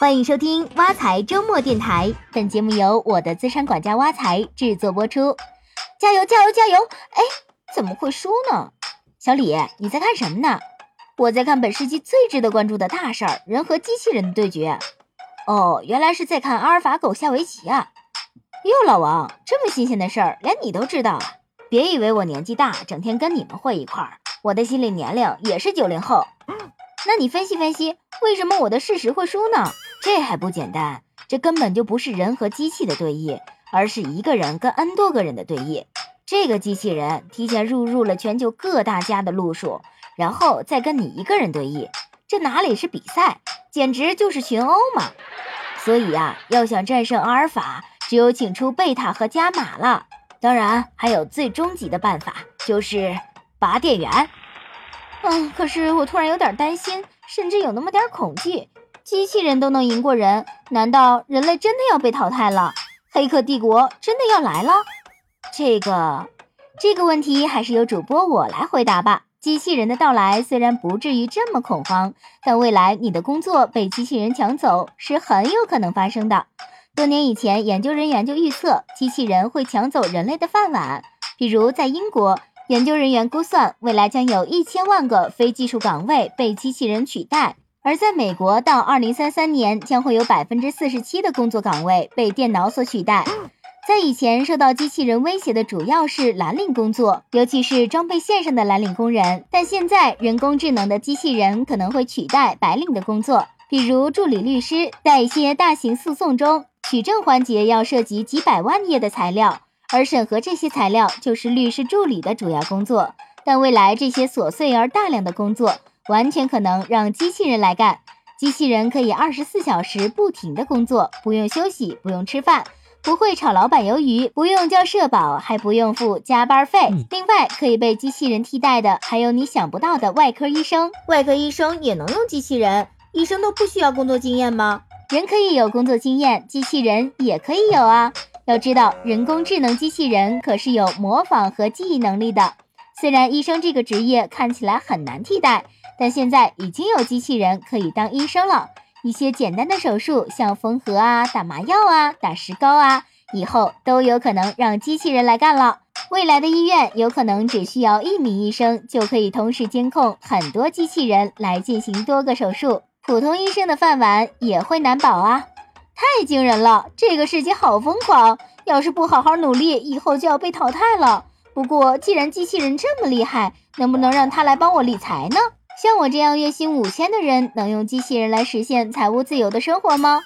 欢迎收听挖财周末电台，本节目由我的资产管家挖财制作播出。加油加油加油！哎，怎么会输呢？小李，你在看什么呢？我在看本世纪最值得关注的大事儿——人和机器人的对决。哦，原来是在看阿尔法狗下围棋啊！哟，老王，这么新鲜的事儿，连你都知道啊？别以为我年纪大，整天跟你们混一块儿，我的心理年龄也是九零后。那你分析分析，为什么我的事实会输呢？这还不简单，这根本就不是人和机器的对弈，而是一个人跟 N 多个人的对弈。这个机器人提前入入了全球各大家的路数，然后再跟你一个人对弈，这哪里是比赛，简直就是群殴嘛！所以呀，要想战胜阿尔法，只有请出贝塔和伽马了。当然，还有最终极的办法，就是拔电源。嗯，可是我突然有点担心，甚至有那么点恐惧。机器人都能赢过人，难道人类真的要被淘汰了？黑客帝国真的要来了？这个这个问题还是由主播我来回答吧。机器人的到来虽然不至于这么恐慌，但未来你的工作被机器人抢走是很有可能发生的。多年以前，研究人员就预测机器人会抢走人类的饭碗，比如在英国。研究人员估算，未来将有一千万个非技术岗位被机器人取代；而在美国，到二零三三年，将会有百分之四十七的工作岗位被电脑所取代。在以前，受到机器人威胁的主要是蓝领工作，尤其是装备线上的蓝领工人。但现在，人工智能的机器人可能会取代白领的工作，比如助理律师，在一些大型诉讼中，取证环节要涉及几百万页的材料。而审核这些材料就是律师助理的主要工作，但未来这些琐碎而大量的工作完全可能让机器人来干。机器人可以二十四小时不停的工作，不用休息，不用吃饭，不会炒老板鱿鱼，不用交社保，还不用付加班费。另外，可以被机器人替代的还有你想不到的外科医生。外科医生也能用机器人？医生都不需要工作经验吗？人可以有工作经验，机器人也可以有啊。要知道，人工智能机器人可是有模仿和记忆能力的。虽然医生这个职业看起来很难替代，但现在已经有机器人可以当医生了。一些简单的手术，像缝合啊、打麻药啊、打石膏啊，以后都有可能让机器人来干了。未来的医院有可能只需要一名医生就可以同时监控很多机器人来进行多个手术，普通医生的饭碗也会难保啊。太惊人了！这个世界好疯狂，要是不好好努力，以后就要被淘汰了。不过，既然机器人这么厉害，能不能让他来帮我理财呢？像我这样月薪五千的人，能用机器人来实现财务自由的生活吗？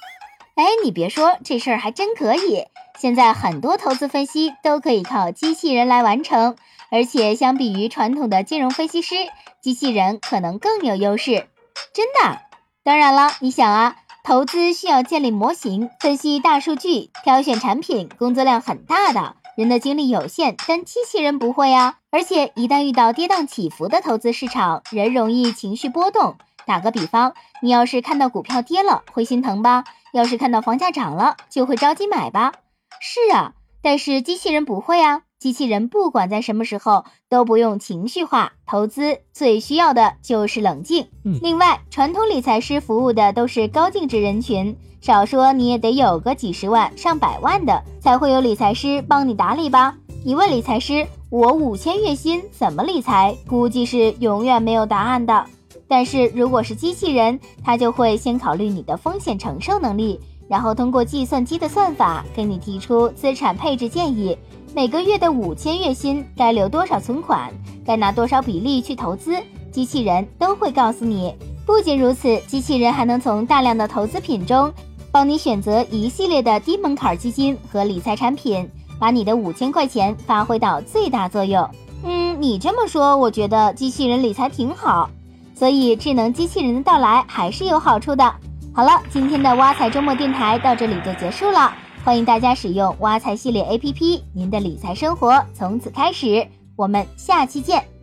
哎，你别说，这事儿还真可以。现在很多投资分析都可以靠机器人来完成，而且相比于传统的金融分析师，机器人可能更有优势。真的？当然了，你想啊。投资需要建立模型、分析大数据、挑选产品，工作量很大的，人的精力有限，但机器人不会啊。而且一旦遇到跌宕起伏的投资市场，人容易情绪波动。打个比方，你要是看到股票跌了，会心疼吧？要是看到房价涨了，就会着急买吧？是啊，但是机器人不会啊。机器人不管在什么时候都不用情绪化投资，最需要的就是冷静。另外，传统理财师服务的都是高净值人群，少说你也得有个几十万、上百万的，才会有理财师帮你打理吧？你问理财师，我五千月薪怎么理财？估计是永远没有答案的。但是如果是机器人，它就会先考虑你的风险承受能力，然后通过计算机的算法给你提出资产配置建议。每个月的五千月薪该留多少存款，该拿多少比例去投资，机器人都会告诉你。不仅如此，机器人还能从大量的投资品中帮你选择一系列的低门槛基金和理财产品，把你的五千块钱发挥到最大作用。嗯，你这么说，我觉得机器人理财挺好。所以，智能机器人的到来还是有好处的。好了，今天的挖财周末电台到这里就结束了。欢迎大家使用挖财系列 APP，您的理财生活从此开始。我们下期见。